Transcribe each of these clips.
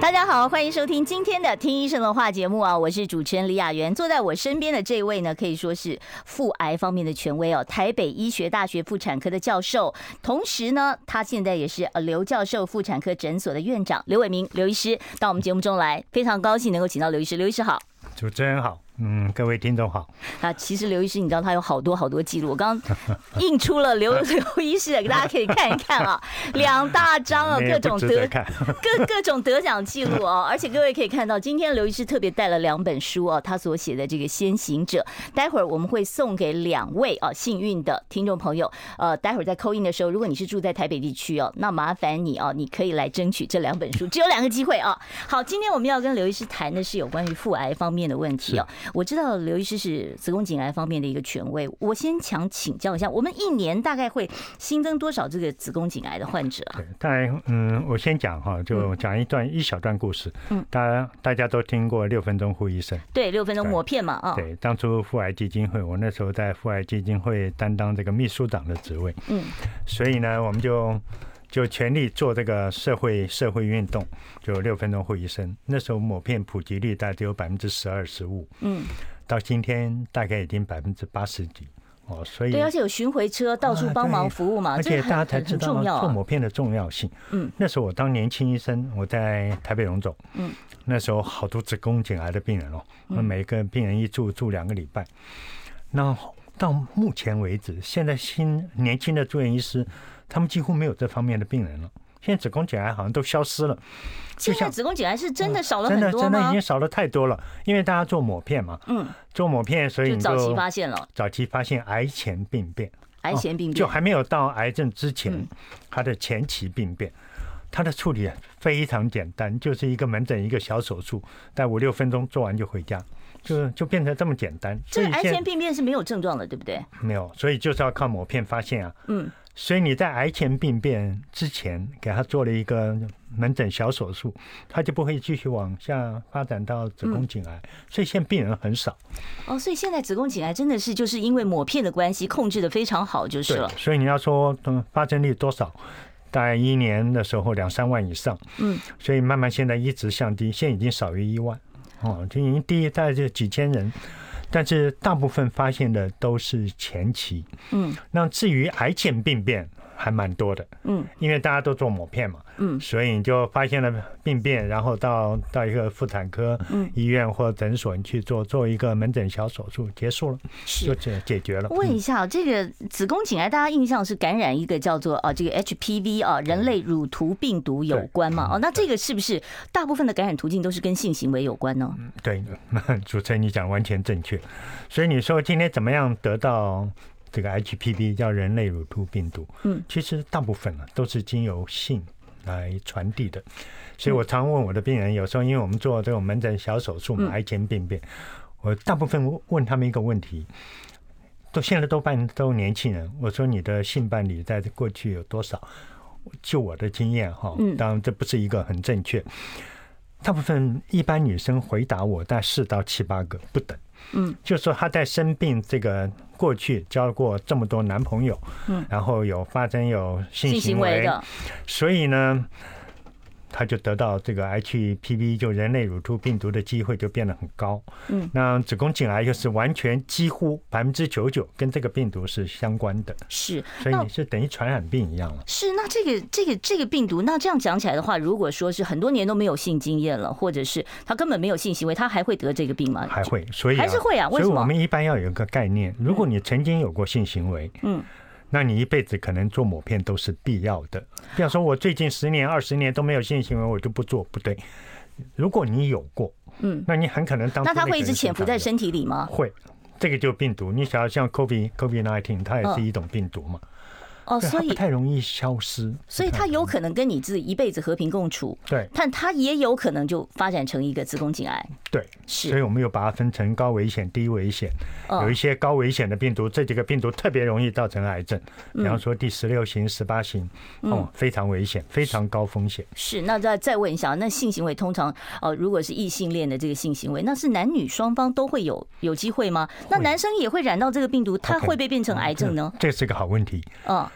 大家好，欢迎收听今天的《听医生的话》节目啊！我是主持人李雅媛，坐在我身边的这位呢，可以说是妇癌方面的权威哦，台北医学大学妇产科的教授，同时呢，他现在也是呃刘教授妇产科诊所的院长刘伟明刘医师到我们节目中来，非常高兴能够请到刘医师，刘医师好，主持人好。嗯，各位听众好。啊，其实刘医师，你知道他有好多好多记录，我刚刚 印出了刘 刘医师的，给大家可以看一看啊，两大张啊，各种得各各种得奖记录哦。而且各位可以看到，今天刘医师特别带了两本书哦，他所写的这个《先行者》，待会儿我们会送给两位啊幸运的听众朋友。呃，待会儿在 call in 的时候，如果你是住在台北地区哦，那麻烦你哦，你可以来争取这两本书，只有两个机会啊。好，今天我们要跟刘医师谈的是有关于父癌方面的问题哦。我知道刘医师是子宫颈癌方面的一个权威，我先想请教一下，我们一年大概会新增多少这个子宫颈癌的患者啊？对，大概嗯，我先讲哈，就讲一段一小段故事。嗯，大家大家都听过六分钟妇医生，对，六分钟磨片嘛啊。对，当初妇癌基金会，我那时候在妇癌基金会担当这个秘书长的职位。嗯，所以呢，我们就。就全力做这个社会社会运动，就六分钟妇医生。那时候抹片普及率大概只有百分之十二十五，嗯，到今天大概已经百分之八十几哦。所以对，而且有巡回车到处帮忙服务嘛，而且大家才知道做抹片的重要性。嗯，那时候我当年轻医生，我在台北荣总，嗯，那时候好多子宫颈癌的病人哦，那每个病人一住住两个礼拜。那到目前为止，现在新年轻的住院医师。他们几乎没有这方面的病人了。现在子宫颈癌好像都消失了。现在子宫颈癌是真的少了很多吗？真的真的已经少了太多了，因为大家做抹片嘛。嗯。做抹片，所以早期发现了。早期发现癌前病变。癌前病变就还没有到癌症之前，它的前期病变，它的处理非常简单，就是一个门诊一个小手术，待五六分钟做完就回家，就就变成这么简单。这癌前病变是没有症状的，对不对？没有，所以就是要靠抹片发现啊。嗯。所以你在癌前病变之前给他做了一个门诊小手术，他就不会继续往下发展到子宫颈癌。所以现在病人很少。哦，所以现在子宫颈癌真的是就是因为抹片的关系控制的非常好，就是了。所以你要说嗯发生率多少，大概一年的时候两三万以上。嗯。所以慢慢现在一直降低，现在已经少于一万。哦，就已经低大概就几千人。但是大部分发现的都是前期，嗯，那至于癌前病变还蛮多的，嗯，因为大家都做抹片嘛。嗯，所以你就发现了病变，然后到到一个妇产科嗯医院或诊所，你去做做一个门诊小手术，结束了，就解解决了。问一下，这个子宫颈癌大家印象是感染一个叫做啊这个 HPV 啊人类乳突病毒有关嘛？哦，那这个是不是大部分的感染途径都是跟性行为有关呢？对，主持人你讲完全正确。所以你说今天怎么样得到这个 HPV 叫人类乳突病毒？嗯，其实大部分呢都是经由性。来传递的，所以我常问我的病人，有时候因为我们做这种门诊小手术嘛，癌前病变，我大部分问他们一个问题，都现在多半都年轻人，我说你的性伴侣在过去有多少？就我的经验哈，当然这不是一个很正确，大部分一般女生回答我在四到七八个不等。嗯，就说她在生病这个过去交过这么多男朋友，嗯，然后有发生有性行为的，所以呢。他就得到这个 HPV 就人类乳突病毒的机会就变得很高。嗯，那子宫颈癌就是完全几乎百分之九九跟这个病毒是相关的。是，所以你是等于传染病一样了。是，那这个这个这个病毒，那这样讲起来的话，如果说是很多年都没有性经验了，或者是他根本没有性行为，他还会得这个病吗？还会，所以还是会啊。为什么？所以我们一般要有一个概念，如果你曾经有过性行为，嗯。那你一辈子可能做某片都是必要的。比方说，我最近十年、二十年都没有性行为，我就不做，不对。如果你有过，嗯，那你很可能当那它会一直潜伏在身体里吗？会，这个就是病毒。你想要像 COVID COVID nineteen，它也是一种病毒嘛。哦，所以不太容易消失，所以它有可能跟你自己一辈子和平共处。对，但他也有可能就发展成一个子宫颈癌。对，是。所以我们又把它分成高危险、低危险。有一些高危险的病毒，这几个病毒特别容易造成癌症，比方说第十六型、十八型，哦，非常危险，非常高风险。是。那再再问一下，那性行为通常呃，如果是异性恋的这个性行为，那是男女双方都会有有机会吗？那男生也会染到这个病毒，他会不会变成癌症呢？这是个好问题。嗯。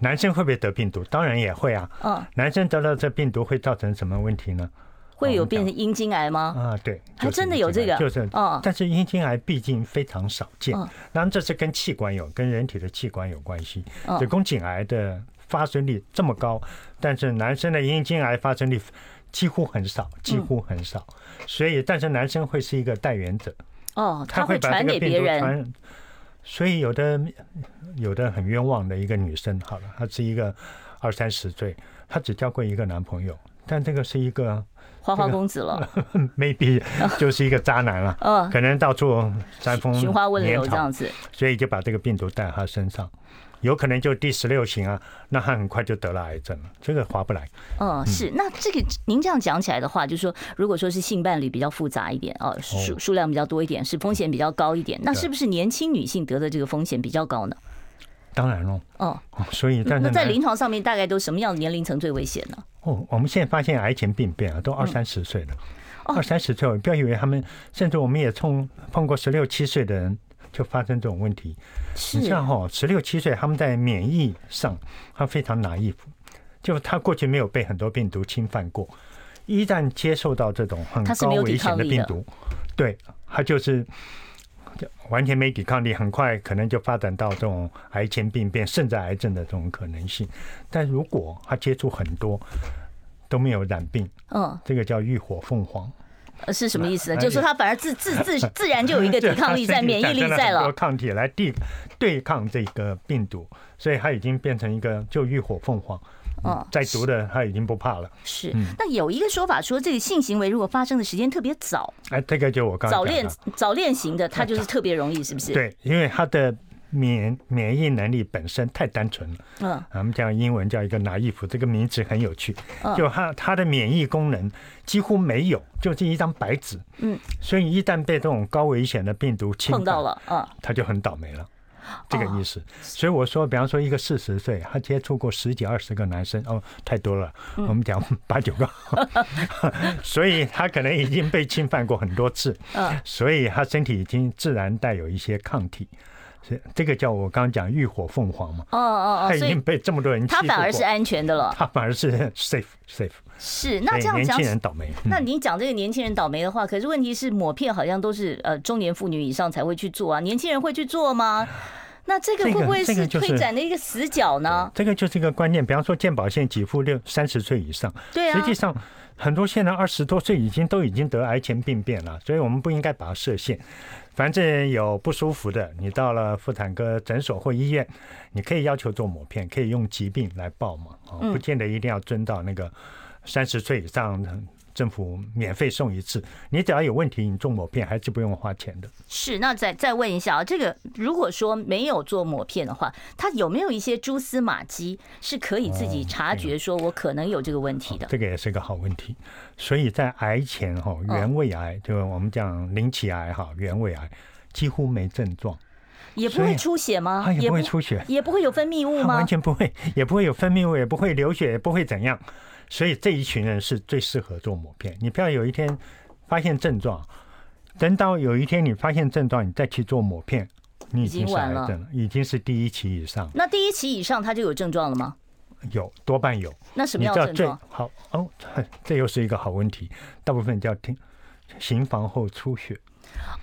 男生会不会得病毒？当然也会啊。嗯，男生得了这病毒会造成什么问题呢？会有变成阴茎癌吗？啊，对，还真的有这个。就是，但是阴茎癌毕竟非常少见。当然这是跟器官有，跟人体的器官有关系。子宫颈癌的发生率这么高，但是男生的阴茎癌发生率几乎很少，几乎很少。所以，但是男生会是一个带源者。哦，他会传给别人。所以有的有的很冤枉的一个女生，好了，她是一个二三十岁，她只交过一个男朋友，但这个是一个花花公子了，maybe 就是一个渣男了，嗯，可能到处煽风寻花问柳这样子，所以就把这个病毒带到她身上。有可能就第十六型啊，那他很快就得了癌症了，这个划不来。嗯，是。那这个您这样讲起来的话，就是说，如果说是性伴侣比较复杂一点哦，数数量比较多一点，是风险比较高一点，那是不是年轻女性得的这个风险比较高呢？当然喽。哦，所以但是那在临床上面大概都什么样的年龄层最危险呢？哦，我们现在发现癌前病变啊，都二三十岁了，二三十岁，不要以为他们，甚至我们也碰碰过十六七岁的人。就发生这种问题，你像哈十六七岁，他们在免疫上他非常拿衣服。就他过去没有被很多病毒侵犯过，一旦接受到这种很高危险的病毒，对他就是完全没抵抗力，很快可能就发展到这种癌前病变，甚至癌症的这种可能性。但如果他接触很多都没有染病，嗯，这个叫浴火凤凰。是什么意思呢？就是说他反而自自自 自然就有一个抵抗力在，免疫力在了，抗体来对对抗这个病毒，所以他已经变成一个就浴火凤凰。哦，在毒的他已经不怕了。是。那有一个说法说，这个性行为如果发生的时间特别早，哎，这个就我刚早恋早恋型的，他就是特别容易，是不是？对，因为他的。免免疫能力本身太单纯了，嗯，我们讲英文叫一个 naive，这个名词很有趣，就他他的免疫功能几乎没有，就是一张白纸，嗯，所以一旦被这种高危险的病毒侵碰到了，嗯，他就很倒霉了，这个意思。所以我说，比方说一个四十岁，他接触过十几二十个男生，哦，太多了，我们讲八九个，所以他可能已经被侵犯过很多次，嗯，所以他身体已经自然带有一些抗体。是这个叫我刚刚讲浴火凤凰嘛？哦哦哦，他已经被这么多人，他反而是安全的了。他反而是 safe safe。是，那这样讲，年轻人倒霉。那你讲这个年轻人倒霉的话，可是问题是抹片好像都是呃中年妇女以上才会去做啊，年轻人会去做吗？那这个会不会是推展的一个死角呢？这个就是一个观念。比方说健保线给付六三十岁以上，对啊，实际上很多现在二十多岁已经都已经得癌前病变了，所以我们不应该把它设限。反正有不舒服的，你到了妇产科诊所或医院，你可以要求做抹片，可以用疾病来报嘛，啊，不见得一定要遵照那个三十岁以上的。政府免费送一次，你只要有问题，你做抹片还是不用花钱的。是，那再再问一下啊，这个如果说没有做抹片的话，它有没有一些蛛丝马迹是可以自己察觉，说我可能有这个问题的？这个也是个好问题。所以在癌前哈，原位癌，就我们讲ลิ้脐癌哈，原位癌几乎没症状，也不会出血吗？它也不会出血，也不会有分泌物吗？完全不会，也不会有分泌物，也不会流血，也不会怎样。所以这一群人是最适合做抹片。你不要有一天发现症状，等到有一天你发现症状，你再去做抹片，你已经是癌症了，已经是第一期以上。那第一期以上他就有症状了吗？有，多半有。那什么样的症状？好哦，这又是一个好问题。大部分叫听行房后出血。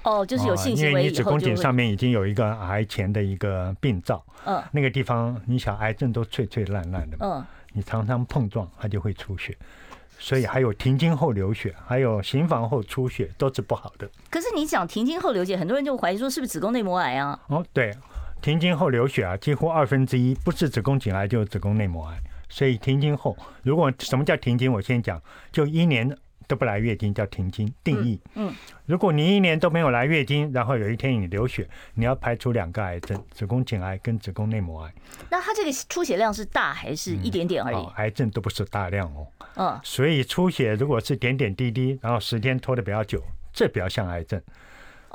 哦，就是有性行为因为你子宫颈上面已经有一个癌前的一个病灶。嗯。那个地方，你想癌症都脆脆烂烂的。嗯。你常常碰撞，它就会出血，所以还有停经后流血，还有行房后出血，都是不好的。可是你讲停经后流血，很多人就怀疑说是不是子宫内膜癌啊？哦，对，停经后流血啊，几乎二分之一不是子宫颈癌就是子宫内膜癌。所以停经后，如果什么叫停经，我先讲，就一年都不来月经叫停经。定义，嗯，如果你一年都没有来月经，然后有一天你流血，你要排除两个癌症：子宫颈癌跟子宫内膜癌。那它这个出血量是大还是一点点而已？嗯哦、癌症都不是大量哦。嗯，所以出血如果是点点滴滴，然后时间拖得比较久，这比较像癌症。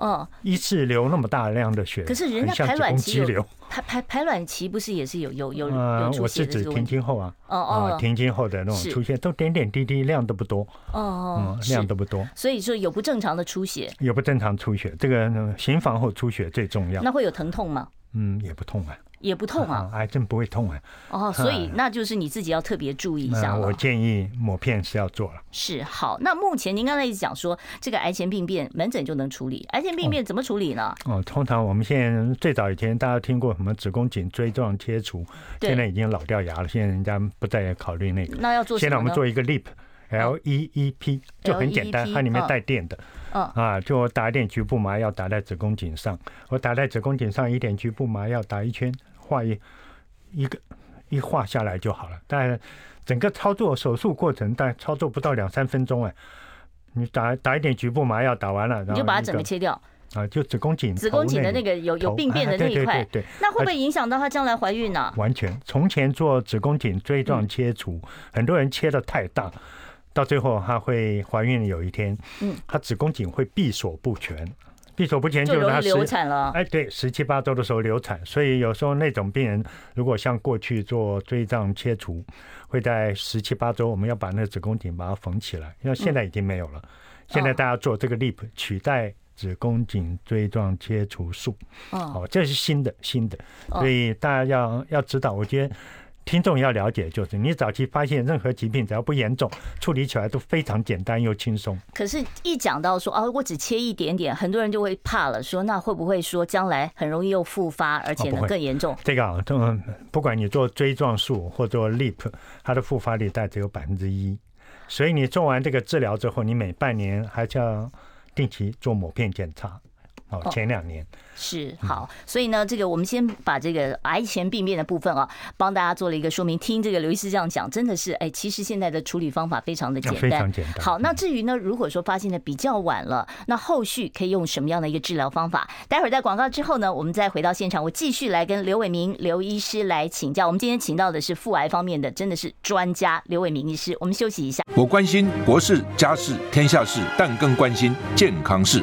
哦，一次流那么大量的血，可是人家排卵期流，排排排卵期不是也是有有有呃，有我是指停经后啊，哦哦，停经后的那种出现都点点滴滴，量都不多，哦哦，量都不多，所以说有不正常的出血，有不正常出血，这个行房后出血最重要。那会有疼痛吗？嗯，也不痛啊。也不痛啊，癌症不会痛啊。哦，所以那就是你自己要特别注意一下。我建议抹片是要做了。是好，那目前您刚才一直讲说，这个癌前病变门诊就能处理，癌前病变怎么处理呢？哦，通常我们现在最早以前大家听过什么子宫颈椎状切除，现在已经老掉牙了，现在人家不再考虑那个。那要做什么？现在我们做一个 LEEP，L E E P，就很简单，它里面带电的。嗯啊，就打一点局部麻药打在子宫颈上，我打在子宫颈上一点局部麻药打一圈。画一一个一画下来就好了，但整个操作手术过程，但操作不到两三分钟哎，你打打一点局部麻药，打完了，然后你就把它整个切掉。啊，就子宫颈子宫颈的那个有有病变的那一块，对对，那会不会影响到她将来怀孕呢？完全，从前做子宫颈椎状切除，很多人切的太大，到最后她会怀孕有一天，嗯，她子宫颈会闭锁不全。闭锁不前就是他流产了，哎，对，十七八周的时候流产，所以有时候那种病人如果像过去做椎状切除，会在十七八周我们要把那个子宫颈把它缝起来，因为现在已经没有了，现在大家做这个 LEEP 取代子宫颈椎状切除术，哦，这是新的新的，所以大家要要知道，我觉得。听众要了解，就是你早期发现任何疾病，只要不严重，处理起来都非常简单又轻松。可是，一讲到说啊，我只切一点点，很多人就会怕了，说那会不会说将来很容易又复发，而且呢更严重？这个啊，嗯，不管你做锥状术或做 LEEP，它的复发率大概只有百分之一。所以你做完这个治疗之后，你每半年还是要定期做某片检查。哦，前两年。是好，所以呢，这个我们先把这个癌前病变的部分啊，帮大家做了一个说明。听这个刘医师这样讲，真的是哎，其实现在的处理方法非常的简单，非常简单。好，那至于呢，如果说发现的比较晚了，那后续可以用什么样的一个治疗方法？待会儿在广告之后呢，我们再回到现场，我继续来跟刘伟明刘医师来请教。我们今天请到的是妇癌方面的，真的是专家刘伟明医师。我们休息一下。我关心国事、家事、天下事，但更关心健康事。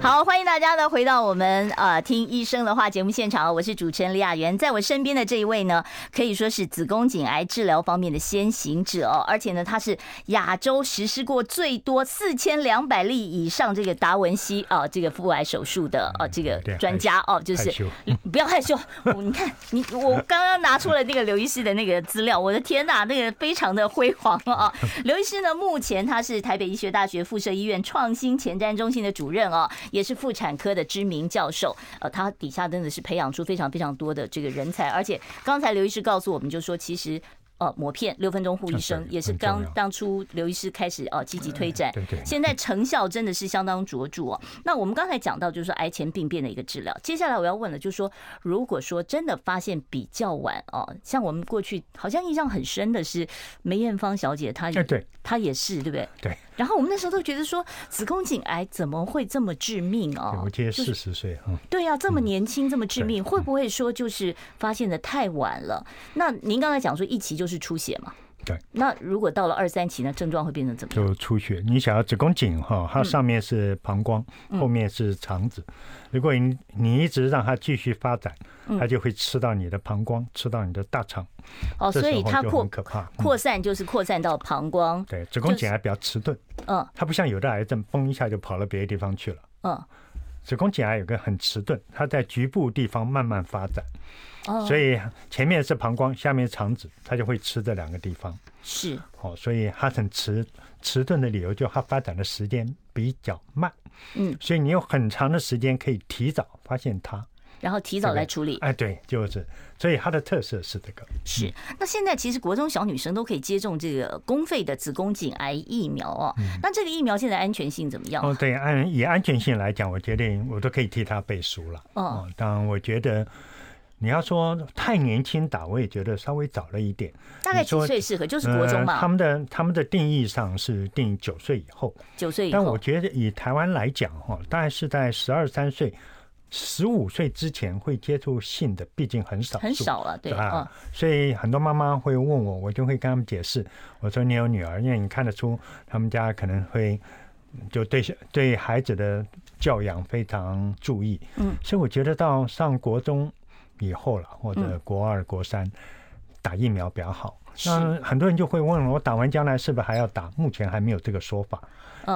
好，欢迎大家呢回到我们呃听医生的话节目现场，我是主持人李雅媛，在我身边的这一位呢，可以说是子宫颈癌治疗方面的先行者哦，而且呢，他是亚洲实施过最多四千两百例以上这个达文西啊这个腹癌手术的啊这个专家哦，就是不要害羞，你看你我刚刚拿出了那个刘医师的那个资料，我的天呐，那个非常的辉煌啊！刘医师呢，目前他是台北医学大学附设医院创新前瞻中心的主任哦。也是妇产科的知名教授，呃，他底下真的是培养出非常非常多的这个人才，而且刚才刘医师告诉我们，就说其实。呃，抹片六分钟护医生也是刚当初刘医师开始呃积极推展，现在成效真的是相当卓著哦。那我们刚才讲到就是说癌前病变的一个治疗，接下来我要问的就是说，如果说真的发现比较晚哦，像我们过去好像印象很深的是梅艳芳小姐，她对，她也是对不对？对。然后我们那时候都觉得说子宫颈癌怎么会这么致命哦？我记得四十岁啊。对呀，这么年轻这么致命，会不会说就是发现的太晚了？那您刚才讲说一期就是出血嘛？对，那如果到了二三期呢，症状会变成怎么样？就出血。你想要子宫颈哈，它上面是膀胱，后面是肠子。如果你你一直让它继续发展，它就会吃到你的膀胱，吃到你的大肠。哦，所以它扩可怕，扩散就是扩散到膀胱。对，子宫颈癌比较迟钝。嗯，它不像有的癌症，嘣一下就跑到别的地方去了。嗯，子宫颈癌有个很迟钝，它在局部地方慢慢发展。所以前面是膀胱，下面是肠子，它就会吃这两个地方。是哦，所以它很迟迟钝的理由，就它发展的时间比较慢。嗯，所以你有很长的时间可以提早发现它。然后提早来处理，哎，对，就是，所以它的特色是这个。是，那现在其实国中小女生都可以接种这个公费的子宫颈癌疫苗哦。那这个疫苗现在安全性怎么样？哦，对，按以安全性来讲，我决定我都可以替她背书了。哦，当然，我觉得你要说太年轻打，我也觉得稍微早了一点。大概几岁适合？就是国中嘛。他们的他们的定义上是定九岁以后，九岁以后。但我觉得以台湾来讲，哈，大概是在十二三岁。十五岁之前会接触性的，毕竟很少，很少了，对啊。所以很多妈妈会问我，我就会跟他们解释。我说你有女儿，因为你看得出他们家可能会就对对孩子的教养非常注意。嗯，所以我觉得到上国中以后了，或者国二、国三打疫苗比较好。那很多人就会问我，打完将来是不是还要打？目前还没有这个说法。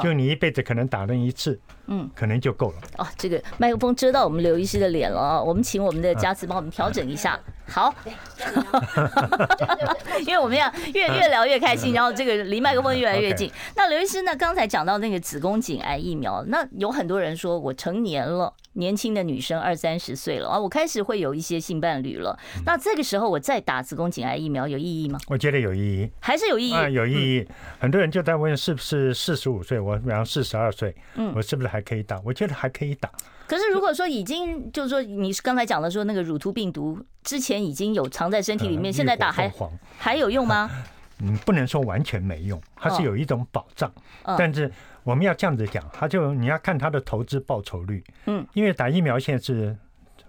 就你一辈子可能打那一次，嗯，可能就够了。哦，这个麦克风遮到我们刘医师的脸了啊！我们请我们的佳慈帮我们调整一下。好，因为我们要越越聊越开心，然后这个离麦克风越来越近。那刘医师呢？刚才讲到那个子宫颈癌疫苗，那有很多人说我成年了，年轻的女生二三十岁了啊，我开始会有一些性伴侣了。那这个时候我再打子宫颈癌疫苗有意义吗？我觉得有意义，还是有意义啊，有意义。很多人就在问是不是四十五岁，我比方四十二岁，嗯，我是不是还可以打？我觉得还可以打。可是如果说已经就是说，你刚才讲的说那个乳突病毒之前已经有藏在身体里面，现在打还还有用吗？嗯，不能说完全没用，它是有一种保障。但是我们要这样子讲，它就你要看它的投资报酬率。嗯，因为打疫苗现在是。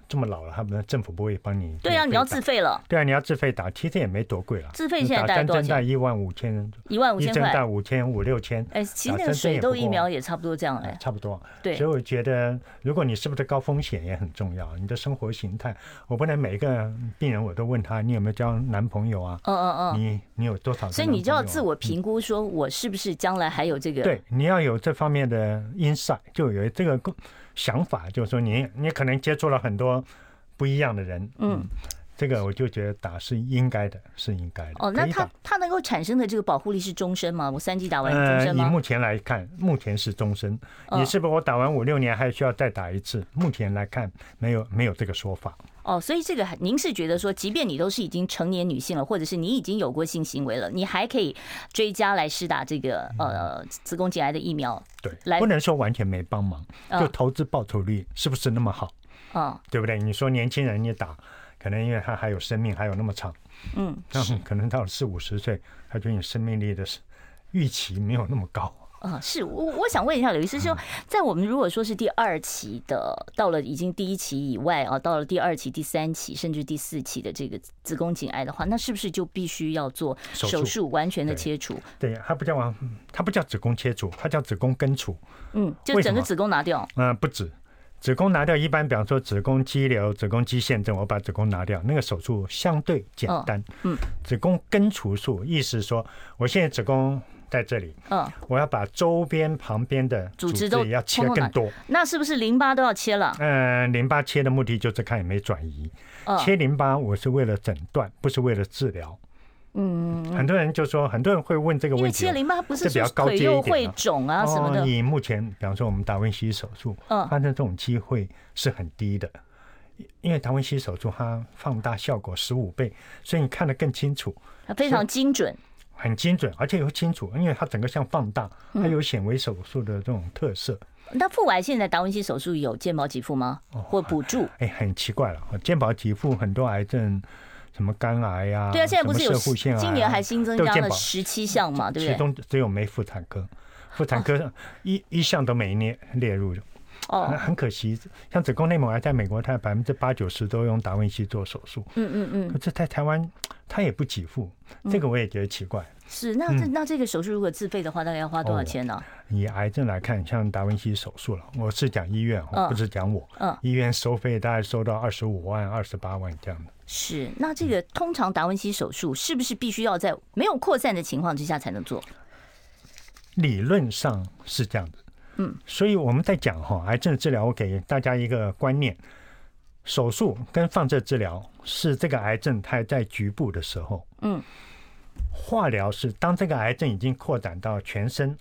这么老了，他们政府不会帮你。对啊，你要自费了。对啊，你要自费打，其实也没多贵了。自费现在大概多少钱？打一万五千，一万五千块，一针打五千五六千。哎，其实那个水痘疫苗也差不多这样哎，差不多。对，所以我觉得，如果你是不是高风险也很重要，你的生活形态，我不能每一个病人我都问他，你有没有交男朋友啊？嗯嗯嗯。你你有多少？所以你就要自我评估，说我是不是将来还有这个？对，你要有这方面的 insight，就有这个想法，就是说你你可能接触了很多。不一样的人，嗯，这个我就觉得打是应该的，是应该的。哦，那它它能够产生的这个保护力是终身吗？我三剂打完终身吗？以目前来看，目前是终身。你是不是我打完五六年还需要再打一次？目前来看，没有没有这个说法。哦，所以这个您是觉得说，即便你都是已经成年女性了，或者是你已经有过性行为了，你还可以追加来施打这个呃子宫颈癌的疫苗？对，来不能说完全没帮忙，就投资报酬率是不是那么好？哦，对不对？你说年轻人你打，可能因为他还有生命还有那么长，嗯，可能到了四五十岁，他觉得你生命力的预期没有那么高。啊，是我我想问一下刘医师，说在我们如果说是第二期的，到了已经第一期以外啊，到了第二期、第三期甚至第四期的这个子宫颈癌的话，那是不是就必须要做手术，完全的切除？对，它不叫它不叫子宫切除，它叫子宫根除。嗯，就整个子宫拿掉？嗯，不止。子宫拿掉，一般比方说子宫肌瘤、子宫肌腺症，我把子宫拿掉，那个手术相对简单。嗯，子宫根除术，意思说，我现在子宫在这里，嗯，我要把周边旁边的组织也要切更多。那是不是淋巴都要切了？嗯，淋巴切的目的就是看有没有转移。切淋巴我是为了诊断，不是为了治疗。嗯，很多人就说，很多人会问这个问题，因为切淋巴不是比较高阶一点会肿啊什么的。你目前，比方说我们达文西手术，嗯，发生这种机会是很低的，因为达文西手术它放大效果十五倍，所以你看得更清楚，它非常精准，很精准，而且又清楚，因为它整个像放大，它有显微手术的这种特色。那腹癌现在达文西手术有健保给付吗？或补助？哎，很奇怪了，健保给付很多癌症。什么肝癌呀？对啊，现在不是有今年还新增加了十七项嘛，对不对？其中只有没妇产科，妇产科 一一项都没列列入。哦，很可惜，像子宫内膜癌，在美国它百分之八九十都用达文西做手术。嗯嗯嗯。可是在台湾，它也不给付，这个我也觉得奇怪。是，那这那这个手术如果自费的话，大概要花多少钱呢？以癌症来看，像达文西手术了，我是讲医院，不是讲我。嗯。医院收费大概收到二十五万、二十八万这样的。是，那这个通常达文西手术是不是必须要在没有扩散的情况之下才能做？理论上是这样的，嗯，所以我们在讲哈，癌症治疗，我给大家一个观念：手术跟放射治疗是这个癌症它在局部的时候，嗯，化疗是当这个癌症已经扩展到全身，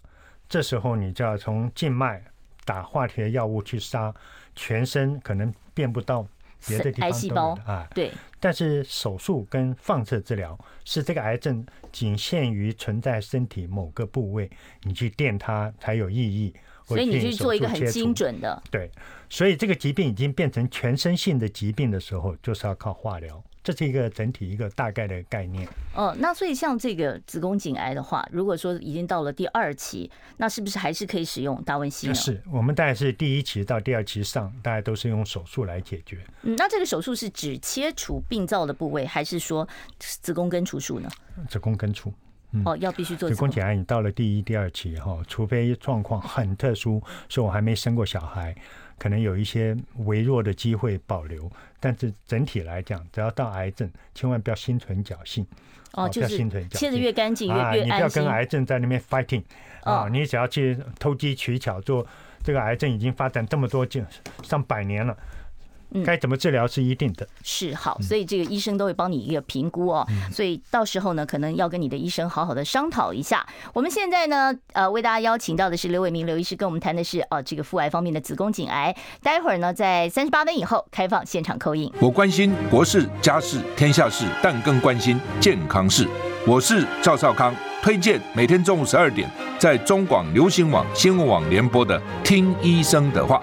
这时候你就要从静脉打化学药物去杀全身，可能变不到别的地方癌细胞啊。对。但是手术跟放射治疗是这个癌症仅限于存在身体某个部位，你去电它才有意义。所以你去做一个很精准的。对，所以这个疾病已经变成全身性的疾病的时候，就是要靠化疗。这是一个整体一个大概的概念。哦，那所以像这个子宫颈癌的话，如果说已经到了第二期，那是不是还是可以使用达文西呢？是我们大概是第一期到第二期上，大概都是用手术来解决。嗯，那这个手术是只切除病灶的部位，还是说子宫根除术呢？子宫根除。嗯、哦，要必须做子宫颈癌。你到了第一、第二期哈，除非状况很特殊，说我还没生过小孩。可能有一些微弱的机会保留，但是整体来讲，只要到癌症，千万不要心存侥幸。哦，就是切得越干净越越安心。你不要跟癌症在那边 fighting 啊！你只要去偷机取巧做，这个癌症已经发展这么多就上百年了。该怎么治疗是一定的，是好，所以这个医生都会帮你一个评估哦。所以到时候呢，可能要跟你的医生好好的商讨一下。我们现在呢，呃，为大家邀请到的是刘伟明刘医师，跟我们谈的是哦，这个妇癌方面的子宫颈癌。待会儿呢，在三十八分以后开放现场 call in。我关心国事、家事、天下事，但更关心健康事。我是赵少康，推荐每天中午十二点在中广流行网新闻网联播的《听医生的话》。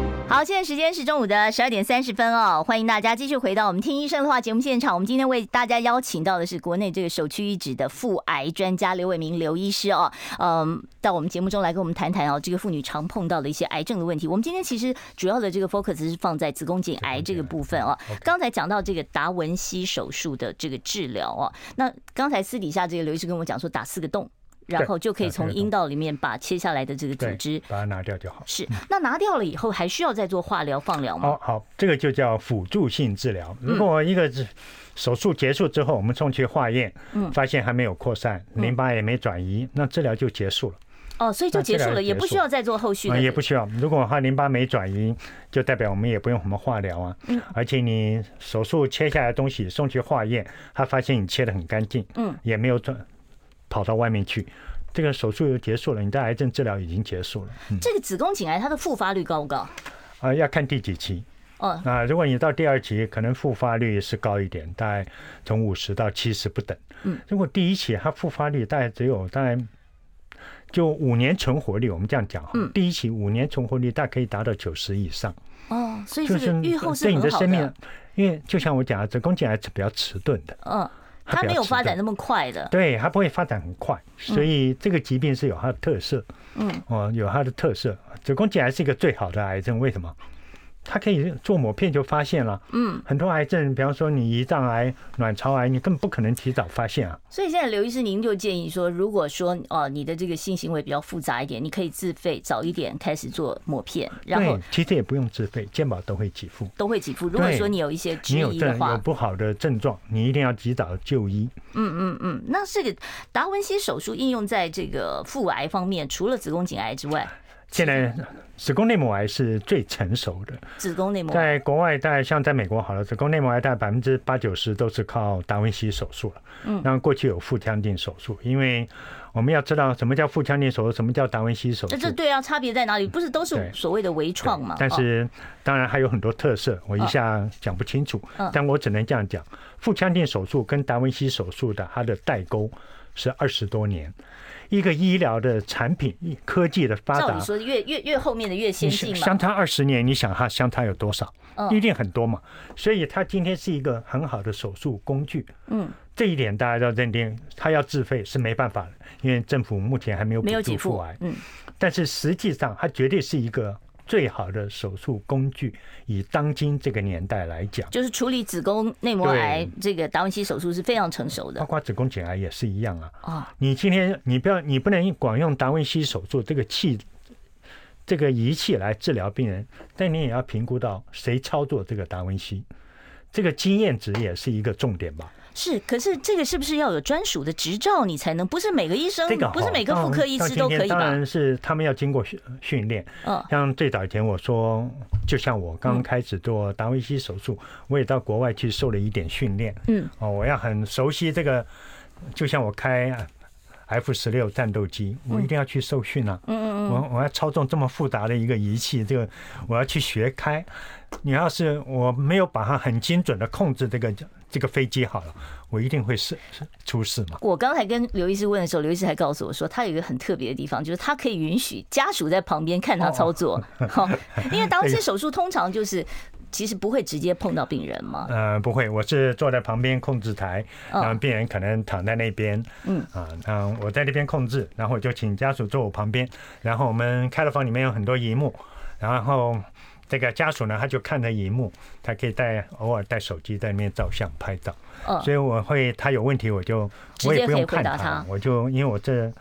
好，现在时间是中午的十二点三十分哦，欢迎大家继续回到我们听医生的话节目现场。我们今天为大家邀请到的是国内这个首屈一指的妇癌专家刘伟明刘医师哦，嗯，到我们节目中来跟我们谈谈哦，这个妇女常碰到的一些癌症的问题。我们今天其实主要的这个 focus 是放在子宫颈癌这个部分哦。刚才讲到这个达文西手术的这个治疗哦，那刚才私底下这个刘医师跟我讲说打四个洞。然后就可以从阴道里面把切下来的这个组织把它拿掉就好。是，那拿掉了以后还需要再做化疗、放疗吗？哦好，这个就叫辅助性治疗。如果一个手术结束之后，我们送去化验，发现还没有扩散，淋巴也没转移，那治疗就结束了。哦，所以就结束了，也不需要再做后续的。也不需要。如果它淋巴没转移，就代表我们也不用什么化疗啊。嗯。而且你手术切下来的东西送去化验，他发现你切的很干净，嗯，也没有转。跑到外面去，这个手术又结束了，你的癌症治疗已经结束了。嗯、这个子宫颈癌它的复发率高不高？啊、呃，要看第几期。哦，那如果你到第二期，可能复发率是高一点，大概从五十到七十不等。嗯，如果第一期它复发率大概只有大概就五年存活率，我们这样讲哈，嗯、第一期五年存活率大概可以达到九十以上。哦，所以这个预后是。对你的生命，因为就像我讲的，子宫颈癌是比较迟钝的。嗯。它没有发展那么快的，对，它不会发展很快，所以这个疾病是有它的特色，嗯，哦，有它的特色。子宫颈癌是一个最好的癌症，为什么？它可以做抹片就发现了，嗯，很多癌症，比方说你胰脏癌、卵巢癌，你根本不可能提早发现啊。所以现在刘医师，您就建议说，如果说哦，你的这个性行为比较复杂一点，你可以自费早一点开始做抹片，然后其实也不用自费，健保都会给付，都会给付。如果说你有一些质疑的话，有，有不好的症状，你一定要及早就医。嗯嗯嗯，那这个达文西手术应用在这个妇癌方面，除了子宫颈癌之外。现在子宫内膜癌是最成熟的。子宫内膜在国外，大概像在美国好了，子宫内膜癌大概百分之八九十都是靠达文西手术了。嗯，那过去有腹腔镜手术，因为我们要知道什么叫腹腔镜手术，什么叫达文西手术。这对啊，差别在哪里？不是都是所谓的微创嘛？但是当然还有很多特色，我一下讲不清楚。但我只能这样讲：腹腔镜手术跟达文西手术的它的代沟是二十多年。一个医疗的产品，科技的发达，说越越越后面的越先进嘛。相差二十年，你想它相差有多少？一定很多嘛。所以它今天是一个很好的手术工具。嗯，这一点大家要认定，它要自费是没办法的，因为政府目前还没有补助妇癌。嗯，但是实际上它绝对是一个。最好的手术工具，以当今这个年代来讲，就是处理子宫内膜癌这个达文西手术是非常成熟的，包括子宫颈癌也是一样啊。啊，你今天你不要，你不能光用达文西手术这个器，这个仪器来治疗病人，但你也要评估到谁操作这个达文西，这个经验值也是一个重点吧。是，可是这个是不是要有专属的执照，你才能？不是每个医生，这个、不是每个妇科医师都可以吧？当然是他们要经过训训练。嗯，像最早以前我说，就像我刚开始做达维西手术，我也到国外去受了一点训练。嗯，哦，我要很熟悉这个，就像我开 F 十六战斗机，我一定要去受训啊。嗯嗯嗯，我我要操纵这么复杂的一个仪器，这个我要去学开。你要是我没有把它很精准的控制这个这个飞机好了，我一定会是出事嘛。我刚才跟刘医师问的时候，刘医师还告诉我说，他有一个很特别的地方，就是他可以允许家属在旁边看他操作。好，因为当 这些手术通常就是其实不会直接碰到病人嘛。呃，不会，我是坐在旁边控制台，然后病人可能躺在那边，嗯啊，嗯，我在那边控制，然后我就请家属坐我旁边，然后我们开了房里面有很多荧幕，然后。这个家属呢，他就看着荧幕，他可以带偶尔带手机在里面照相拍照。哦，所以我会他有问题，我就我也不用看他，我就因为我这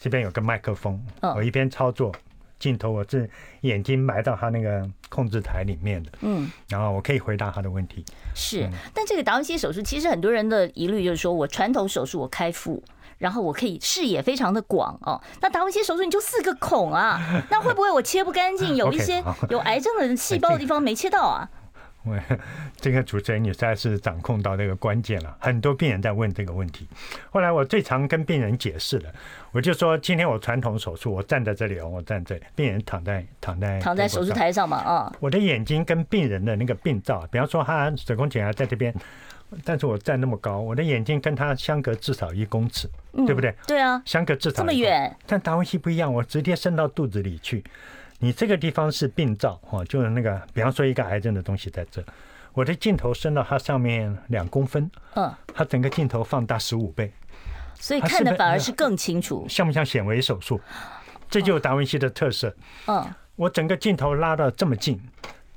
这边有个麦克风，我一边操作镜头，我是眼睛埋到他那个控制台里面的。嗯，然后我可以回答他的问题。是，但这个达文西手术其实很多人的疑虑就是说，我传统手术我开腹。然后我可以视野非常的广哦，那达文西手术你就四个孔啊，那会不会我切不干净，有一些有癌症的细胞的地方没切到啊？我这个主持人你实在是掌控到那个关键了，很多病人在问这个问题。后来我最常跟病人解释的，我就说今天我传统手术，我站在这里哦，我站这里，病人躺在躺在躺在手术台上嘛啊，我的眼睛跟病人的那个病灶，比方说他子宫颈癌在这边。但是我站那么高，我的眼睛跟他相隔至少一公尺，对不对？对啊，相隔至少这么远。但达文西不一样，我直接伸到肚子里去。你这个地方是病灶，哈，就是那个，比方说一个癌症的东西在这，我的镜头伸到它上面两公分，嗯，它整个镜头放大十五倍，所以看的反而是更清楚。像不像显微手术？这就是达文西的特色。嗯，我整个镜头拉到这么近，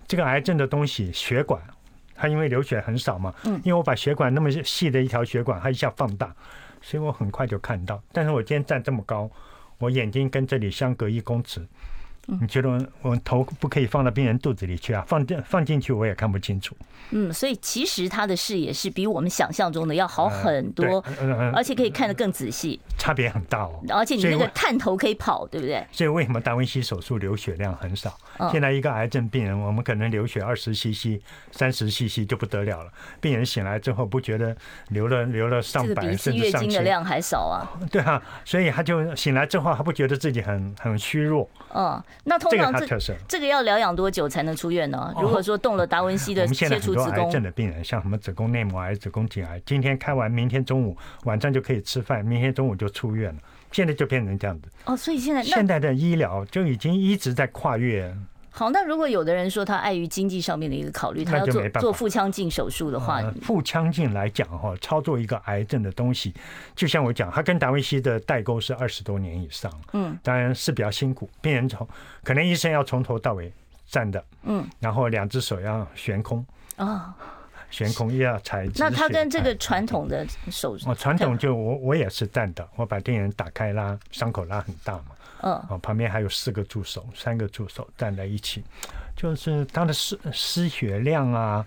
这个癌症的东西血管。它因为流血很少嘛，因为我把血管那么细的一条血管，它一下放大，所以我很快就看到。但是我今天站这么高，我眼睛跟这里相隔一公尺。你觉得我头不可以放到病人肚子里去啊？放进放进去我也看不清楚。嗯，所以其实他的视野是比我们想象中的要好很多，而且可以看得更仔细。差别很大哦。而且你那个探头可以跑，对不对？所以为什么达文西手术流血量很少？现在一个癌症病人，我们可能流血二十 CC、三十 CC 就不得了了。病人醒来之后不觉得流了流了上百甚至上千，月经的量还少啊？对啊，所以他就醒来之后他不觉得自己很很虚弱。嗯。那通常这这个要疗养多久才能出院呢？如果说动了达文西的切除子宫，癌症的病人，像什么子宫内膜癌、子宫颈癌，今天开完，明天中午晚上就可以吃饭，明天中午就出院了。现在就变成这样子。哦，所以现在现在的医疗就已经一直在跨越。好，那如果有的人说他碍于经济上面的一个考虑，他要做做腹腔镜手术的话，腹腔镜来讲哈，操作一个癌症的东西，就像我讲，他跟达维西的代沟是二十多年以上，嗯，当然是比较辛苦，病人从可能医生要从头到尾站的，嗯，然后两只手要悬空，啊，悬空又要踩。那他跟这个传统的手术，我传统就我我也是站的，我把病人打开拉，伤口拉很大嘛。嗯，啊，旁边还有四个助手，三个助手站在一起，就是他的失失血量啊，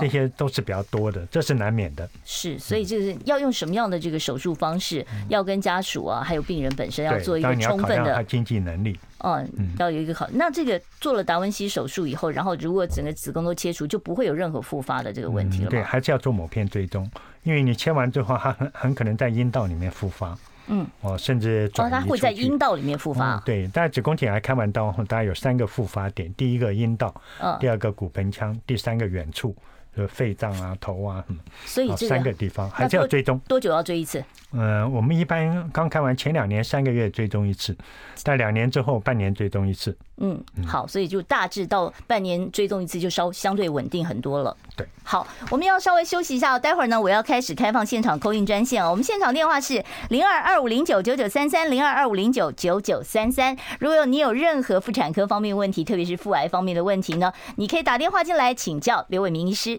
这些都是比较多的，这是难免的。是，所以就是要用什么样的这个手术方式，要跟家属啊，还有病人本身要做一个充分的经济能力。嗯，要有一个好。那这个做了达文西手术以后，然后如果整个子宫都切除，就不会有任何复发的这个问题了。对，还是要做某片追踪，因为你切完之后，它很很可能在阴道里面复发。嗯，哦，甚至哦，它会在阴道里面复发。对，但子宫颈癌开完刀后，大概有三个复发点：第一个阴道，第二个骨盆腔，第三个远处，就肺脏啊、头啊，嗯，所以这三个地方还是要追踪。多久要追一次？嗯，我们一般刚开完前两年三个月追踪一次，但两年之后半年追踪一次。嗯，好，所以就大致到半年追踪一次，就稍相对稳定很多了。对，好，我们要稍微休息一下，待会儿呢，我要开始开放现场 call in 专线哦。我们现场电话是零二二五零九九九三三零二二五零九九九三三。如果你有任何妇产科方面问题，特别是妇癌方面的问题呢，你可以打电话进来请教刘伟明医师。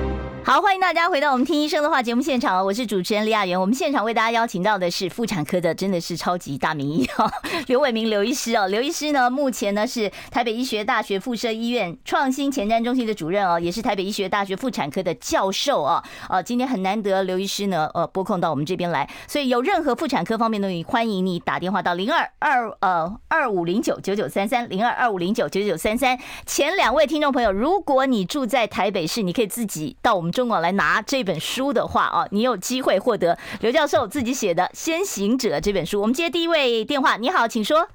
好，欢迎大家回到我们听医生的话节目现场，我是主持人李雅媛。我们现场为大家邀请到的是妇产科的，真的是超级大名医哦，刘伟明刘医师哦。刘医师呢，目前呢是台北医学大学附设医院创新前瞻中心的主任哦，也是台北医学大学妇产科的教授啊。呃，今天很难得刘医师呢，呃，拨空到我们这边来，所以有任何妇产科方面的，欢迎你打电话到零二二呃二五零九九九三三零二二五零九九九三三。前两位听众朋友，如果你住在台北市，你可以自己到我们。中广来拿这本书的话啊，你有机会获得刘教授自己写的《先行者》这本书。我们接第一位电话，你好，请说。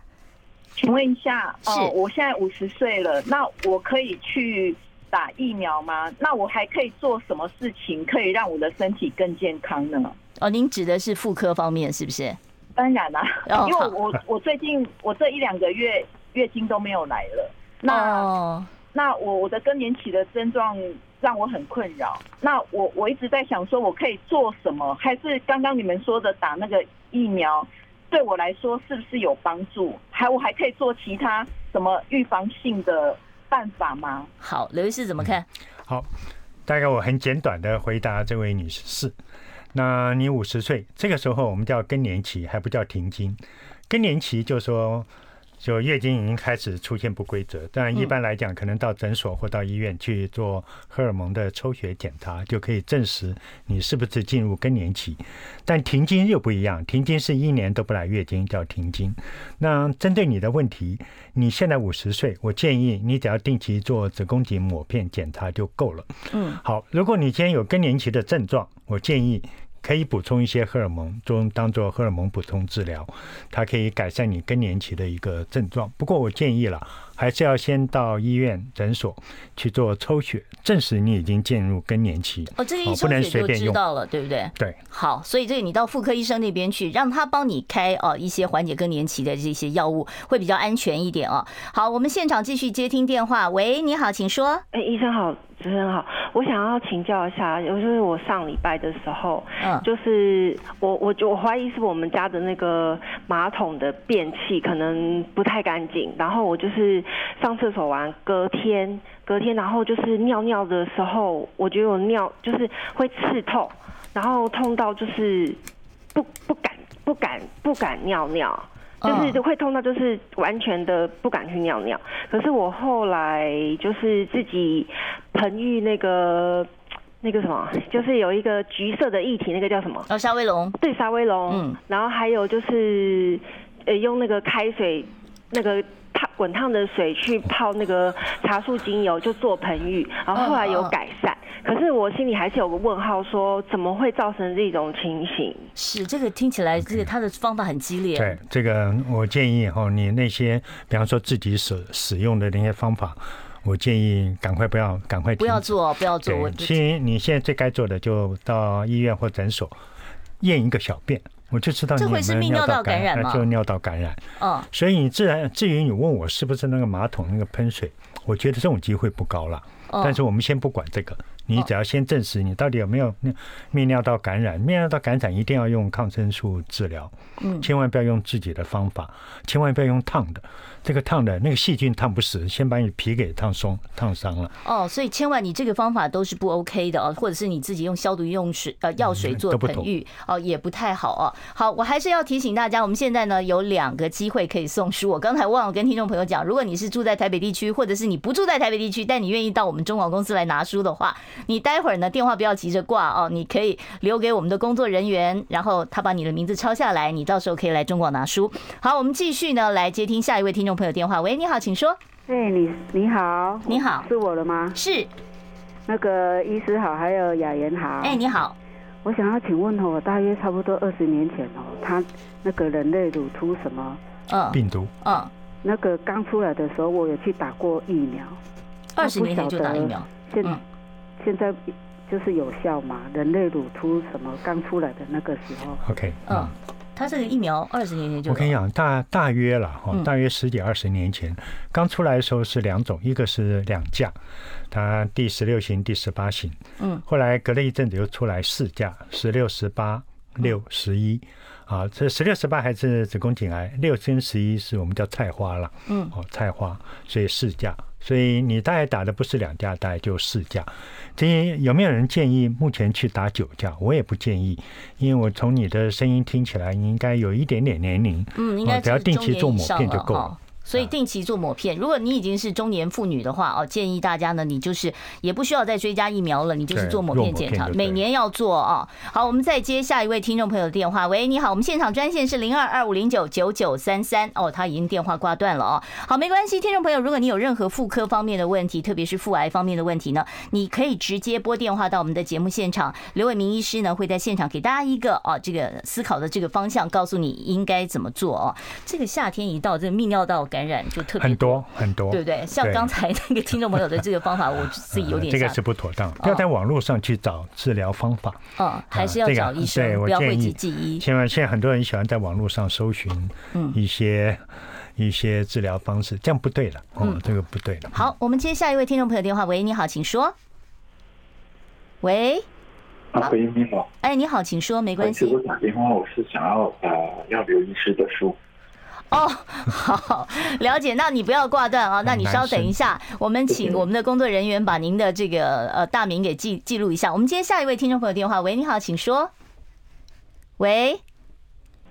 请问一下，是、呃，我现在五十岁了，那我可以去打疫苗吗？那我还可以做什么事情可以让我的身体更健康呢？哦，您指的是妇科方面是不是？当然啦、啊，因为我我最近我这一两个月月经都没有来了，那、哦、那我我的更年期的症状。让我很困扰。那我我一直在想，说我可以做什么？还是刚刚你们说的打那个疫苗，对我来说是不是有帮助？还我还可以做其他什么预防性的办法吗？好，刘医师怎么看？好，大概我很简短的回答这位女士。那你五十岁，这个时候我们叫更年期，还不叫停经。更年期就说。就月经已经开始出现不规则，但一般来讲，可能到诊所或到医院去做荷尔蒙的抽血检查，就可以证实你是不是进入更年期。但停经又不一样，停经是一年都不来月经，叫停经。那针对你的问题，你现在五十岁，我建议你只要定期做子宫颈抹片检查就够了。嗯，好，如果你今天有更年期的症状，我建议。可以补充一些荷尔蒙，中当做荷尔蒙补充治疗，它可以改善你更年期的一个症状。不过我建议了。还是要先到医院诊所去做抽血，证实你已经进入更年期。哦，这个一抽血就知道了，对不对？对。好，所以这个你到妇科医生那边去，让他帮你开哦一些缓解更年期的这些药物，会比较安全一点哦。好，我们现场继续接听电话。喂，你好，请说。哎，医生好，主持人好，我想要请教一下，就是我上礼拜的时候，嗯，就是我我我怀疑是我们家的那个马桶的便器可能不太干净，然后我就是。上厕所完，隔天隔天，然后就是尿尿的时候，我觉得我尿就是会刺痛，然后痛到就是不不敢不敢不敢尿尿，就是会痛到就是完全的不敢去尿尿。可是我后来就是自己盆浴那个那个什么，就是有一个橘色的液体，那个叫什么？哦，沙威龙。对，沙威龙。嗯。然后还有就是呃，用那个开水那个。烫滚烫的水去泡那个茶树精油，就做盆浴，然后后来有改善。可是我心里还是有个问号，说怎么会造成这种情形？是这个听起来，这个他的方法很激烈。对，这个我建议哈，你那些比方说自己使使用的那些方法，我建议赶快不要，赶快不要做，不要做。其实你现在最该做的，就到医院或诊所验一个小便。我就知道你有尿道感染，就尿道感染。嗯，所以你自然至于你问我是不是那个马桶那个喷水，我觉得这种机会不高了。但是我们先不管这个，你只要先证实你到底有没有泌尿道感染。泌尿道感染一定要用抗生素治疗，嗯，千万不要用自己的方法，千万不要用烫的。这个烫的那个细菌烫不死，先把你皮给烫松、烫伤了。哦，所以千万你这个方法都是不 OK 的哦，或者是你自己用消毒用水呃药水做盆浴哦，也不太好哦。好，我还是要提醒大家，我们现在呢有两个机会可以送书。我刚才忘了跟听众朋友讲，如果你是住在台北地区，或者是你不住在台北地区，但你愿意到我们中广公司来拿书的话，你待会儿呢电话不要急着挂哦，你可以留给我们的工作人员，然后他把你的名字抄下来，你到时候可以来中广拿书。好，我们继续呢来接听下一位听众朋友电话。喂，你好。请说。哎，你你好，你好，是我的吗？是。那个医师好，还有雅妍好。哎，你好。我想要请问哦，大约差不多二十年前哦，他那个人类乳突什么？嗯，病毒。嗯。那个刚出来的时候，我有去打过疫苗。二十年前就打疫苗。现现在就是有效嘛？人类乳突什么刚出来的那个时候。OK。嗯。它这个疫苗二十年前就我跟你讲，大大约了哈，大约十几二十年前刚出来的时候是两种，一个是两价，它第十六型、第十八型，嗯，后来隔了一阵子又出来四价，十六、十八、六、十一。啊，这十六、十八还是子宫颈癌，六跟十一是我们叫菜花了，嗯，哦，菜花，所以四价，所以你大概打的不是两价，大概就四价。这些有没有人建议目前去打九价？我也不建议，因为我从你的声音听起来，你应该有一点点年龄，嗯，应该只要定期做抹片就够了。所以定期做抹片。如果你已经是中年妇女的话，哦，建议大家呢，你就是也不需要再追加疫苗了，你就是做抹片检查，每年要做啊。好，我们再接下一位听众朋友的电话。喂，你好，我们现场专线是零二二五零九九九三三。哦，他已经电话挂断了哦。好，没关系，听众朋友，如果你有任何妇科方面的问题，特别是妇癌方面的问题呢，你可以直接拨电话到我们的节目现场，刘伟明医师呢会在现场给大家一个哦这个思考的这个方向，告诉你应该怎么做哦。这个夏天一到，这个泌尿道感染就特别很。多很多，对不对？像刚才那个听众朋友的这个方法，我自己有点、嗯、这个是不妥当，不要在网络上去找治疗方法。嗯，还是要找医生，对，不要讳疾忌医。千万，现在很多人喜欢在网络上搜寻一些一些治疗方式，这样不对了。嗯，这个不对了。好，我们接下一位听众朋友电话。喂，你好，请说。喂，阿飞你好。哎，你好，请说，没关系。我打电话，我是想要呃要刘医师的书。哦，好，了解。那你不要挂断啊，那你稍等一下，我们请我们的工作人员把您的这个呃大名给记记录一下。我们接下一位听众朋友电话。喂，你好，请说。喂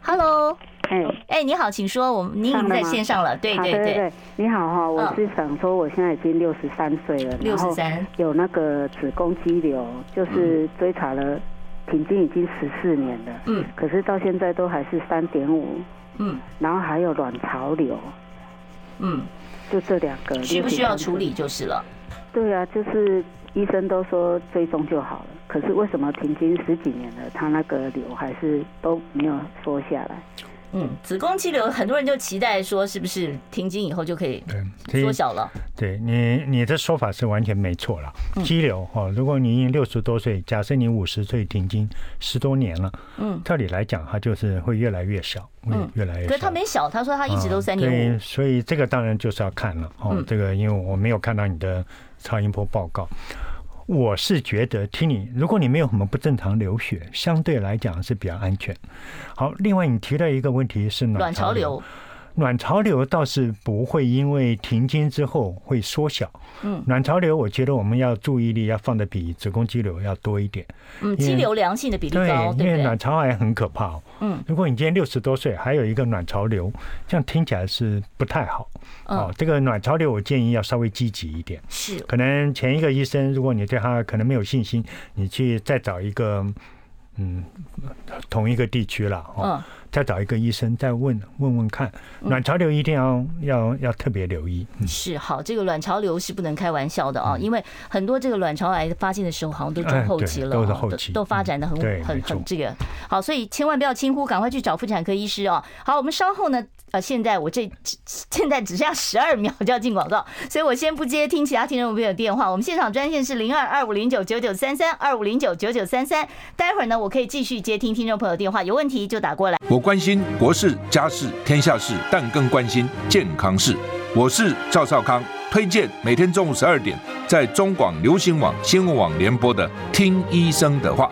，Hello，哎哎，你好，请说。我们您已经在线上了，对对对，对。你好哈，我是想说，我现在已经六十三岁了，六十三，有那个子宫肌瘤，就是追查了，平均已经十四年了，嗯，可是到现在都还是三点五。嗯，然后还有卵巢瘤，嗯，就这两个，需不需要处理就是了？对啊，就是医生都说追踪就好了，可是为什么停经十几年了，他那个瘤还是都没有缩下来？嗯，子宫肌瘤很多人就期待说，是不是停经以后就可以缩小了？对，你你的说法是完全没错了。肌瘤哈，如果你已经六十多岁，假设你五十岁停经十多年了，嗯，照理来讲，它就是会越来越小，嗯，越来越小。可是他没小，他说他一直都三年所以这个当然就是要看了哦。这个因为我没有看到你的超音波报告。我是觉得听你，如果你没有什么不正常流血，相对来讲是比较安全。好，另外你提到一个问题是卵巢瘤。卵巢瘤倒是不会因为停经之后会缩小。嗯，卵巢瘤我觉得我们要注意力要放的比子宫肌瘤要多一点。嗯，肌瘤良性的比例高，对，因为卵巢癌很可怕。嗯，如果你今天六十多岁还有一个卵巢瘤，这样听起来是不太好。哦，这个卵巢瘤我建议要稍微积极一点。是，可能前一个医生，如果你对他可能没有信心，你去再找一个，嗯，同一个地区了。哦。再找一个医生，再问问问看，卵巢瘤一定要要要特别留意。是好，这个卵巢瘤是不能开玩笑的啊，因为很多这个卵巢癌发现的时候，好像都中后期了，都是后期，都发展的很很很这个好，所以千万不要轻忽，赶快去找妇产科医师哦。好，我们稍后呢。呃，现在我这 现在只剩下十二秒就要进广告，所以我先不接听其他听众朋友的电话。我们现场专线是零二二五零九九九三三二五零九九九三三。待会儿呢，我可以继续接听听众朋友电话，有问题就打过来。我关心国事、家事、天下事，但更关心健康事。我是赵少康，推荐每天中午十二点在中广流行网、新闻网联播的《听医生的话》。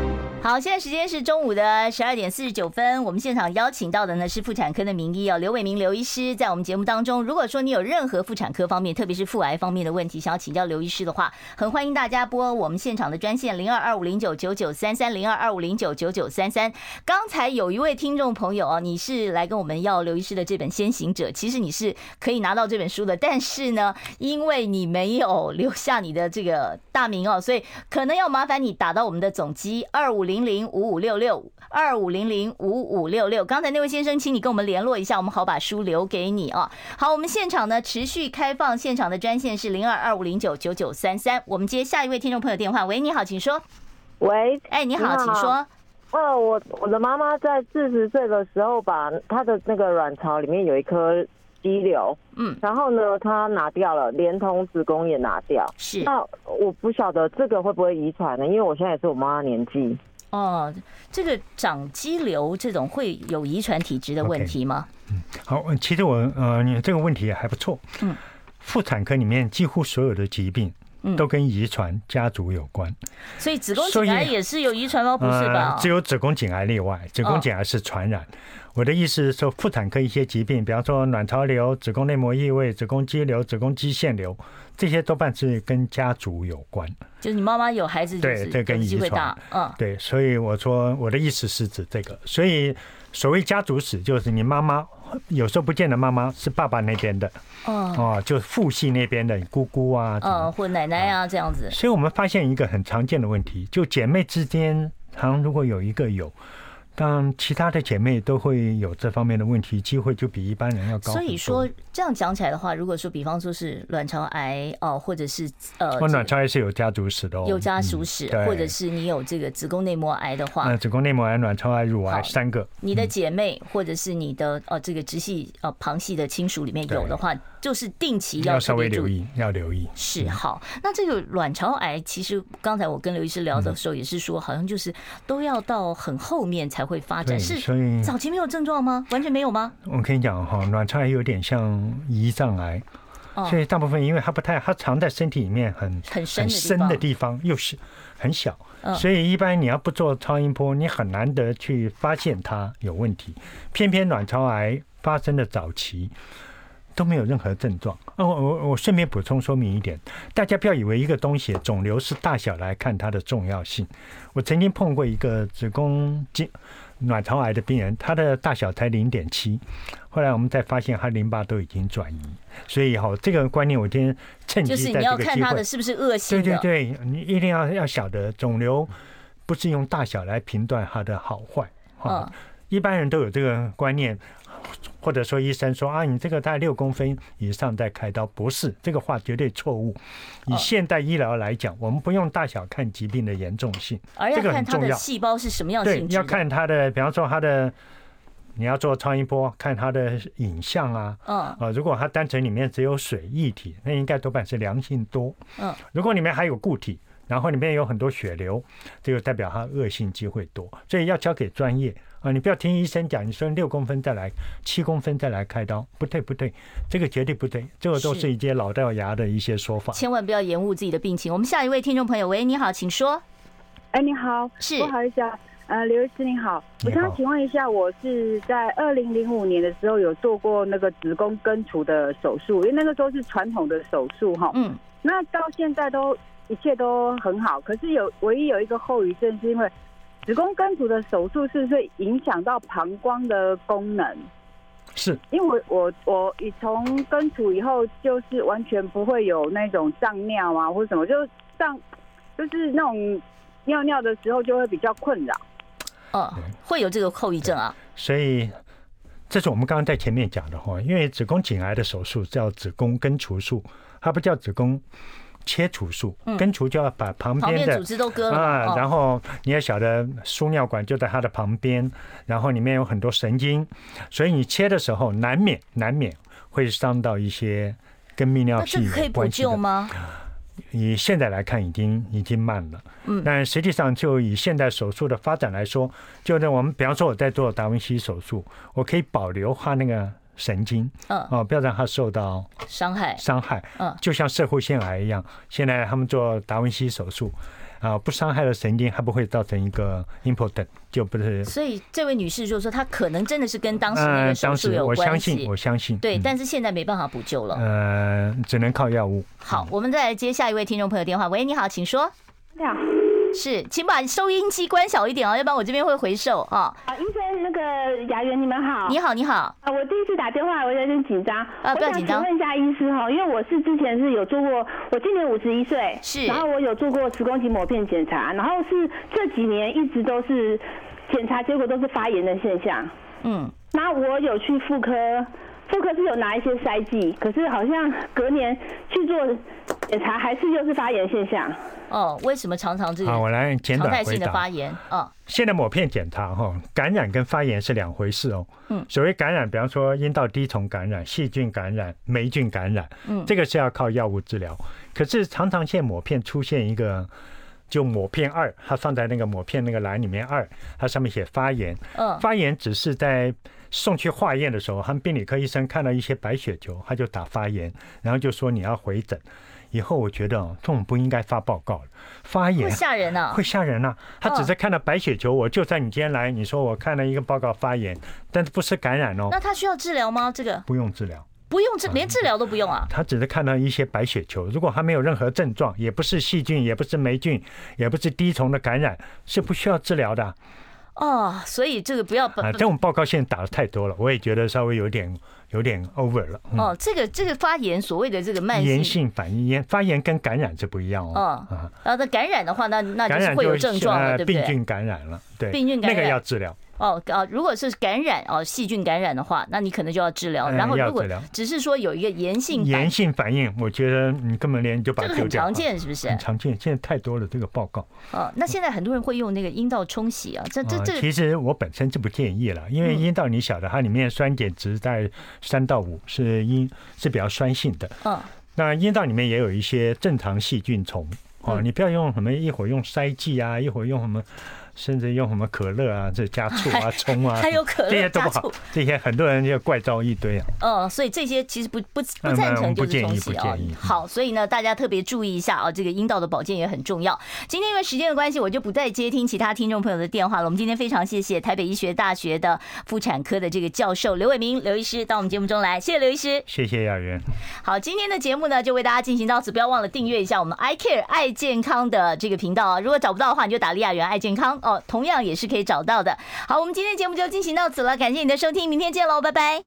好，现在时间是中午的十二点四十九分。我们现场邀请到的呢是妇产科的名医哦，刘伟明刘医师，在我们节目当中，如果说你有任何妇产科方面，特别是妇癌方面的问题，想要请教刘医师的话，很欢迎大家拨我们现场的专线零二二五零九九九三三零二二五零九九九三三。刚才有一位听众朋友哦，你是来跟我们要刘医师的这本《先行者》，其实你是可以拿到这本书的，但是呢，因为你没有留下你的这个大名哦，所以可能要麻烦你打到我们的总机二五零。零零五五六六二五零零五五六六，刚才那位先生，请你跟我们联络一下，我们好把书留给你啊。好，我们现场呢持续开放现场的专线是零二二五零九九九三三，我们接下一位听众朋友电话。喂，你好，请说。喂，哎，你好，请说。哦，我我的妈妈在四十岁的时候，把她的那个卵巢里面有一颗肌瘤，嗯，然后呢，她拿掉了，连同子宫也拿掉。是。那我不晓得这个会不会遗传呢？因为我现在也是我妈妈年纪。哦，这个长肌瘤这种会有遗传体质的问题吗？Okay. 嗯，好，其实我呃，你这个问题还不错。嗯，妇产科里面几乎所有的疾病。都跟遗传家族有关，所以子宫颈癌也是有遗传吗？不是吧？只有子宫颈癌例外，子宫颈癌是传染。我的意思是说，妇产科一些疾病，比方说卵巢瘤、子宫内膜异位、子宫肌瘤、子宫肌腺瘤，这些多半是跟家族有关。就是你妈妈有孩子，对，这跟遗传，嗯，对。所以我说我的意思是指这个。所以所谓家族史，就是你妈妈有时候不见得妈妈是爸爸那边的。哦哦，就父系那边的姑姑啊，嗯，或奶奶啊这样子。所以我们发现一个很常见的问题，就姐妹之间，好像如果有一个有。当其他的姐妹都会有这方面的问题，机会就比一般人要高。所以说这样讲起来的话，如果说比方说是卵巢癌哦，或者是呃，卵巢癌是有家族史的哦，有家族史，或者是你有这个子宫内膜癌的话，子宫内膜癌、卵巢癌、乳癌三个，你的姐妹或者是你的呃这个直系呃旁系的亲属里面有的话，就是定期要稍微留意，要留意。是好，那这个卵巢癌其实刚才我跟刘医师聊的时候也是说，好像就是都要到很后面才。会发展是，所以早期没有症状吗？完全没有吗？我跟你讲哈，卵巢癌有点像胰脏癌，所以大部分因为它不太，它藏在身体里面很很深的地方，又是很小，所以一般你要不做超音波，你很难得去发现它有问题。偏偏卵巢癌发生的早期都没有任何症状。哦，我我顺便补充说明一点，大家不要以为一个东西肿瘤是大小来看它的重要性。我曾经碰过一个子宫颈。卵巢癌的病人，他的大小才零点七，后来我们才发现他淋巴都已经转移，所以哈，这个观念我今天趁机在这个机会，就是你要看他的是不是恶性的，对对对，你一定要要晓得肿瘤不是用大小来评断它的好坏，哈，一般人都有这个观念。或者说医生说啊，你这个大概六公分以上再开刀，不是这个话绝对错误。以现代医疗来讲，我们不用大小看疾病的严重性，这个很重要。细胞是什么样性质？对，要看它的，比方说它的，你要做超音波看它的影像啊。嗯。啊，如果它单纯里面只有水液体，那应该多半是良性多。嗯。如果里面还有固体，然后里面有很多血流，这个代表它恶性机会多，所以要交给专业。啊，你不要听医生讲，你说六公分再来，七公分再来开刀，不对不对，这个绝对不对，这个都是一些老掉牙的一些说法。千万不要延误自己的病情。我们下一位听众朋友，喂，你好，请说。哎，你好，是，不好意思啊，呃，刘医师你好，我想请问一下，我是在二零零五年的时候有做过那个子宫根除的手术，因为那个时候是传统的手术哈，嗯，那到现在都一切都很好，可是有唯一有一个后遗症是因为。子宫根除的手术是不是影响到膀胱的功能？是，因为我我我从根除以后，就是完全不会有那种胀尿啊，或者什么，就胀，就是那种尿尿的时候就会比较困扰。哦，会有这个后遗症啊？所以这是我们刚刚在前面讲的话，因为子宫颈癌的手术叫子宫根除术，它不叫子宫。切除术，根除就要把旁边的组织都割了啊，然后你也晓得输尿管就在它的旁边，然后里面有很多神经，所以你切的时候难免难免会伤到一些跟泌尿系有关系的。可以补救吗？以现在来看，已经已经慢了。嗯，但实际上就以现代手术的发展来说，就是我们比方说我在做达文西手术，我可以保留它那个。神经，嗯，哦，不要让它受到伤害，伤害，嗯，就像摄护腺癌一样，现在他们做达文西手术，啊，不伤害了神经，还不会造成一个 important，就不是。所以这位女士就是说，她可能真的是跟当时那个手术有关系，我相信，我相信，对，但是现在没办法补救了，呃，只能靠药物。好，我们再来接下一位听众朋友电话，喂，你好，请说。你好。是，请把收音机关小一点哦，要不然我这边会回授啊。啊，医生，那个雅媛，你们好。你好，你好。啊，我第一次打电话，我有点紧张。啊，不要紧张。我想请问一下医师哈，因为我是之前是有做过，我今年五十一岁，是，然后我有做过子宫颈抹片检查，然后是这几年一直都是检查结果都是发炎的现象。嗯，然后我有去妇科，妇科是有拿一些塞剂，可是好像隔年去做检查还是就是发炎现象。哦，为什么常常这个？好，我来简短回答。性的发炎哦，现在抹片检查哈，感染跟发炎是两回事哦。嗯，所谓感染，比方说阴道滴虫感染、细菌感染、霉菌感染，嗯，这个是要靠药物治疗。可是常常现抹片出现一个，就抹片二，它放在那个抹片那个栏里面二，它上面写发炎。嗯，发炎只是在送去化验的时候，他们病理科医生看到一些白血球，他就打发炎，然后就说你要回诊。以后我觉得哦，这种不应该发报告了，发炎会吓人啊，会吓人啊。他只是看到白血球，我就在你今天来，你说我看了一个报告发炎，但是不是感染哦。那他需要治疗吗？这个不用治疗，不用治，连治疗都不用啊。他只是看到一些白血球，如果他没有任何症状，也不是细菌，也不是霉菌，也不是滴虫的感染，是不需要治疗的。哦，所以这个不要啊，这种报告现在打的太多了，我也觉得稍微有点。有点 over 了。哦，这个这个发炎，所谓的这个慢性炎性反应，炎发炎跟感染是不一样哦。嗯，然后那感染的话，那那就是会有症状了，对不对？病菌感染了，对，病菌感染那个要治疗。哦啊，如果是感染哦，细菌感染的话，那你可能就要治疗。然后如果只是说有一个炎性炎性反应，我觉得你根本连就把这个。很常见是不是？很常见，现在太多了这个报告。哦，那现在很多人会用那个阴道冲洗啊，这这这。其实我本身就不建议了，因为阴道你晓得，它里面酸碱值在三到五，是阴是比较酸性的。嗯。那阴道里面也有一些正常细菌虫哦，你不要用什么一会儿用塞剂啊，一会儿用什么。甚至用什么可乐啊，这加醋啊、葱啊，还有可乐这些都不好。这些很多人就怪招一堆啊。嗯，所以这些其实不不不赞成就是冲洗啊。好，所以呢，大家特别注意一下啊，这个阴道的保健也很重要。今天因为时间的关系，我就不再接听其他听众朋友的电话了。我们今天非常谢谢台北医学大学的妇产科的这个教授刘伟明刘医师到我们节目中来，谢谢刘医师，谢谢雅媛。好，今天的节目呢就为大家进行到此，不要忘了订阅一下我们 I Care 爱健康的这个频道啊。如果找不到的话，你就打李雅媛爱健康哦，同样也是可以找到的。好，我们今天节目就进行到此了，感谢你的收听，明天见喽，拜拜。